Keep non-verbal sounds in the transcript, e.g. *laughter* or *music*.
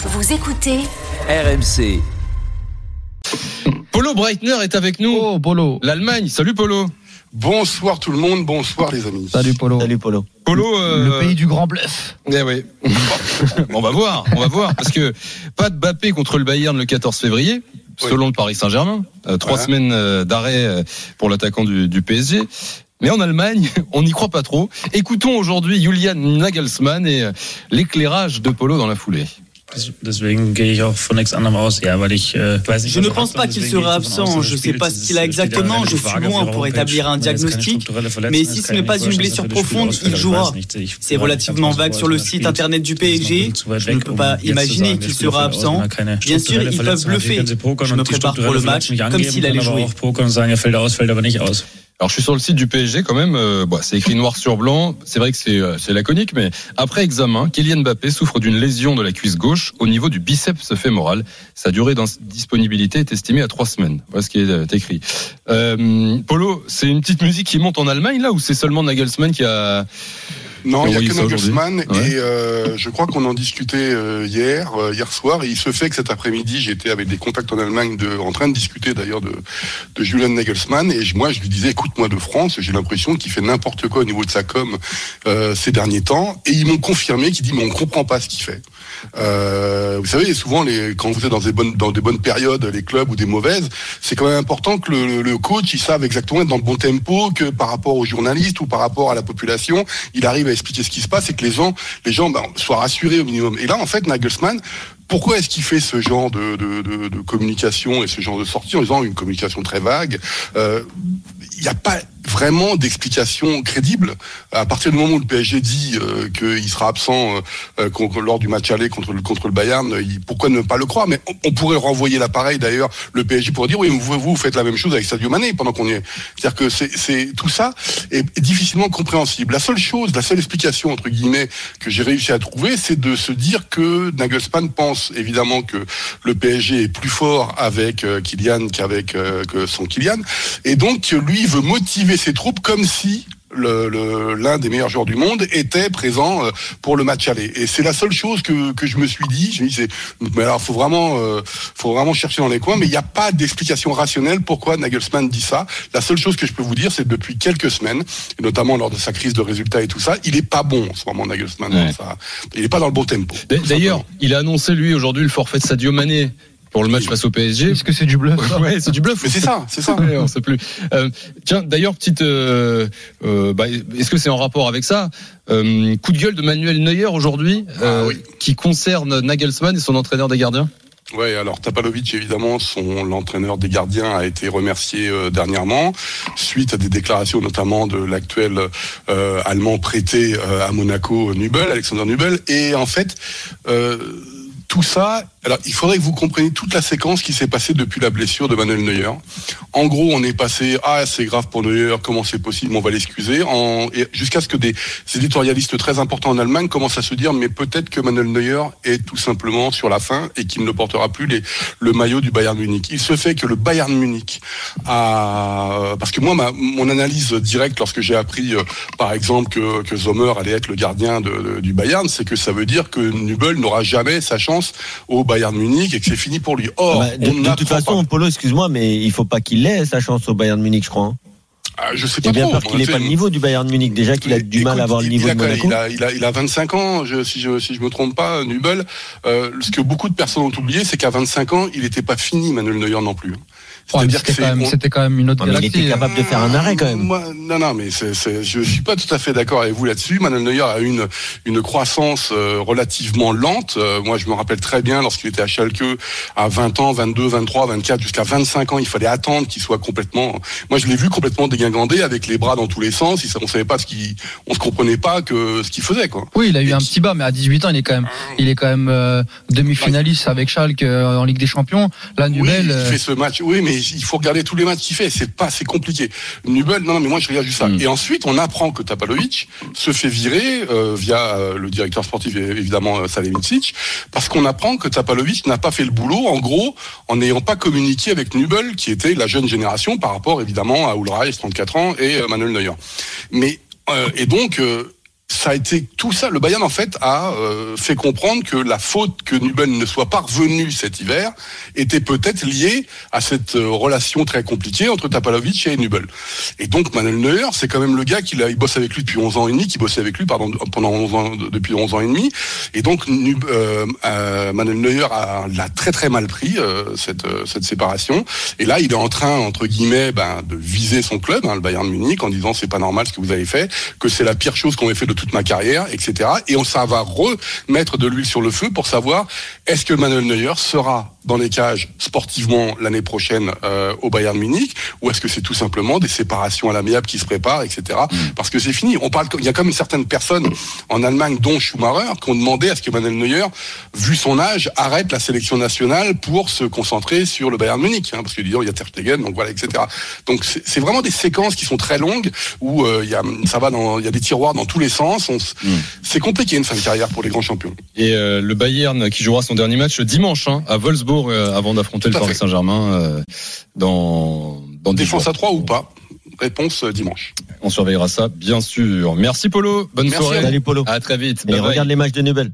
Vous écoutez RMC. Polo Breitner est avec nous. Oh, Polo. L'Allemagne. Salut Polo. Bonsoir tout le monde, bonsoir les amis. Salut Polo. Salut Polo. Polo. Le euh, pays du grand bluff. Eh oui. *laughs* on va voir, on va voir parce que pas de Bappé contre le Bayern le 14 février. Oui. Selon le Paris Saint-Germain, Euh, trois Voilà. semaines euh, d'arrêt pour l'attaquant du, du PSG. Mais en Allemagne, *laughs* on n'y croit pas trop. Écoutons aujourd'hui Julian Nagelsmann et l'éclairage de Polo dans la foulée. Deswegen gehe ich auch von nichts anderem aus, ja, weil ich weiß nicht, Je ne pense pas qu'il sera absent. Je ne sais pas ce qu'il a exactement. Je suis loin pour établir un diagnostic. Mais si ce n'est pas une blessure profonde, il jouera. C'est relativement vague sur le site internet du PSG. Je ne peux pas imaginer qu'il sera absent. Bien sûr, ils peuvent bluffer. Je me prépare pour le match, comme s'il allait jouer. Alors je suis sur le site du PSG quand même. euh, bon, c'est écrit noir sur blanc. C'est vrai que c'est euh, laconique, mais après examen, Kylian Mbappé souffre d'une lésion de la cuisse gauche au niveau du biceps fémoral. Sa durée d'indisponibilité est estimée à trois semaines. Voilà ce qui est euh, écrit. Euh, Polo, c'est une petite musique qui monte en Allemagne là ou c'est seulement Nagelsmann qui a Non, il n'y a que. Nagelsmann Ouais. et euh, je crois qu'on en discutait euh, hier, euh, hier soir, et il se fait que cet après-midi, j'étais avec des contacts en Allemagne, de, en train de discuter d'ailleurs de, de Julian Nagelsmann, et moi je lui disais, écoute-moi de France, j'ai l'impression qu'il fait n'importe quoi au niveau de sa com euh, ces derniers temps, et ils m'ont confirmé qu'il dit, mais on comprend pas ce qu'il fait. Euh, vous savez, souvent, les, quand vous êtes dans des bonnes dans des bonnes périodes, les clubs ou des mauvaises, c'est quand même important que le, coach il sache exactement être dans le bon tempo, que par rapport aux journalistes ou par rapport à la population, il arrive à expliquer ce qui se passe et que les gens les gens ben, soient rassurés au minimum. Et là, en fait, Nagelsmann. Pourquoi est-ce qu'il fait ce genre de, de, de, de communication et ce genre de sortie en disant une communication très vague? Euh, Il n'y a pas vraiment d'explication crédible. À partir du moment où le PSG dit euh, qu'il sera absent euh, euh, lors du match aller contre contre le Bayern, pourquoi ne pas le croire? Mais on, pourrait renvoyer l'appareil d'ailleurs. Le PSG pourrait dire oui, vous, vous faites la même chose avec Sadio Mané pendant qu'on y est. C'est-à-dire que c'est, tout ça est, difficilement compréhensible. La seule chose, la seule explication entre guillemets que j'ai réussi à trouver, c'est de se dire que Nagelsmann pense évidemment que le PSG est plus fort avec Kylian qu'avec son Kylian, et donc lui veut motiver ses troupes comme si le- le- l'un des meilleurs joueurs du monde était présent euh, pour le match aller. Et c'est la seule chose que, que je me suis dit. Je me dis, mais alors faut vraiment, euh, faut vraiment chercher dans les coins. Mais il n'y a pas d'explication rationnelle pourquoi Nagelsmann dit ça. La seule chose que je peux vous dire, c'est que depuis quelques semaines, et notamment lors de sa crise de résultats et tout ça, il est pas bon en ce moment Nagelsmann. Ouais. il est pas dans le bon tempo. D'ailleurs, il a annoncé lui aujourd'hui le forfait de Sadio Mané pour le match face au PSG. Est-ce que c'est du bluff *laughs* Ouais, c'est du bluff. Mais c'est ça, c'est ça. Ouais, on sait plus. Euh, tiens, d'ailleurs, petite, euh, euh, bah, est-ce que c'est en rapport avec ça Euh, Coup de gueule de Manuel Neuer aujourd'hui, euh, Ah oui. qui concerne Nagelsmann et son entraîneur des gardiens? Ouais, alors Tapalovic, évidemment, son l'entraîneur des gardiens a été remercié euh, dernièrement suite à des déclarations notamment de l'actuel euh, allemand prêté euh, à Monaco, Nubel, Alexander Nubel, et en fait. Tout ça, alors il faudrait que vous compreniez toute la séquence qui s'est passée depuis la blessure de Manuel Neuer. En gros, on est passé ah c'est grave pour Neuer, comment c'est possible, on va l'excuser, jusqu'à ce que des éditorialistes très importants en Allemagne commencent à se dire mais peut-être que Manuel Neuer est tout simplement sur la fin et qu'il ne portera plus le maillot du Bayern Munich. Il se fait que le Bayern Munich a parce que moi ma, mon analyse directe lorsque j'ai appris euh, par exemple que, que Sommer allait être le gardien du Bayern, c'est que ça veut dire que Nubel n'aura jamais sa chance au Bayern Munich et que c'est fini pour lui. Or, Bah, de, on de n'apprend toute façon, pas- Polo, excuse-moi, mais il faut pas qu'il ait sa chance au Bayern Munich, je crois. hein. Ah, je sais pas bien trop. peur qu'il n'ait pas le niveau du Bayern Munich. Déjà qu'il a du mal à avoir le niveau de Monaco. Il a, il a, il a 25 ans, je, si je si je me trompe pas, Nubel. Euh, ce que beaucoup de personnes ont oublié, c'est qu'à 25 ans, il n'était pas fini, Manuel Neuer non plus. C'est-à-dire que C'était quand, même- on- c'était quand même une autre il galaxie. était capable de faire un arrêt quand même. Moi, non, non, mais c'est, c'est, je suis pas tout à fait d'accord avec vous là-dessus. Manuel Neuer a une une croissance euh, relativement lente. Euh, moi, je me rappelle très bien lorsqu'il était à Schalke à 20 ans, 22, 23, 24, jusqu'à 25 ans, il fallait attendre qu'il soit complètement. Moi, je l'ai vu complètement dégingandé avec les bras dans tous les sens. Il, on savait pas ce qu'il, on se comprenait pas que ce qu'il faisait, quoi. Oui, il a eu Et un qui- petit bas, mais à 18 ans, il est quand même, il est quand même euh, demi-finaliste avec Schalke euh, en Ligue des Champions. Là, Oui, Nubel, il euh, fait ce match. Oui, mais il faut regarder tous les matchs qu'il fait. C'est pas, c'est compliqué. Nubel, non, non, mais moi je regarde juste ça. Mm. Et ensuite, on apprend que Tapalovic se fait virer euh, via euh, le directeur sportif évidemment euh, Salihamidzic, parce qu'on apprend que Tapalovic n'a pas fait le boulot. En gros, en n'ayant pas communiqué avec Nubel, qui était la jeune génération par rapport évidemment à Ulreich, 34 ans, et Manuel Neuer. Mais euh, et donc. euh, ça a été tout ça. Le Bayern en fait a euh, fait comprendre que la faute que Nubel ne soit pas revenu cet hiver était peut-être liée à cette euh, relation très compliquée entre Tapalovic et Nubel. Et donc Manuel Neuer, c'est quand même le gars qui bosse avec lui depuis 11 ans et demi, qui bossait avec lui pendant 11 ans depuis 11 ans et demi. Et donc euh, euh, Manuel Neuer l'a très très mal pris cette cette séparation. Et là, il est en train entre guillemets ben, de viser son club, hein, le Bayern de Munich, en disant c'est pas normal ce que vous avez fait, que c'est la pire chose qu'on ait fait de toute ma carrière, etc. Et on, ça va remettre de l'huile sur le feu pour savoir est-ce que Manuel Neuer sera dans les cages sportivement l'année prochaine euh, au Bayern Munich ou est-ce que c'est tout simplement des séparations à l'amiable qui se préparent, etc. Mm. Parce que c'est fini. On parle, il y a comme une certaine personne en Allemagne, dont Schumacher, qui ont demandé à ce que Manuel Neuer, vu son âge, arrête la sélection nationale pour se concentrer sur le Bayern Munich, hein, parce que disons il y a Ter Stegen, donc voilà, etc. Donc c'est c'est vraiment des séquences qui sont très longues où euh, il y a, ça va dans, il y a des tiroirs dans tous les sens. On s- Mm. C'est compliqué une fin de carrière pour les grands champions. Et euh, le Bayern qui jouera son dernier match dimanche hein, à Wolfsburg euh, avant d'affronter le Paris. Saint-Germain euh, dans Défense jours. à 3 ou pas Réponse euh, dimanche. On surveillera ça bien sûr. Merci Polo, bonne Merci soirée. Salut Polo. À très vite. Et Bye bye. regarde les matchs de Nubel.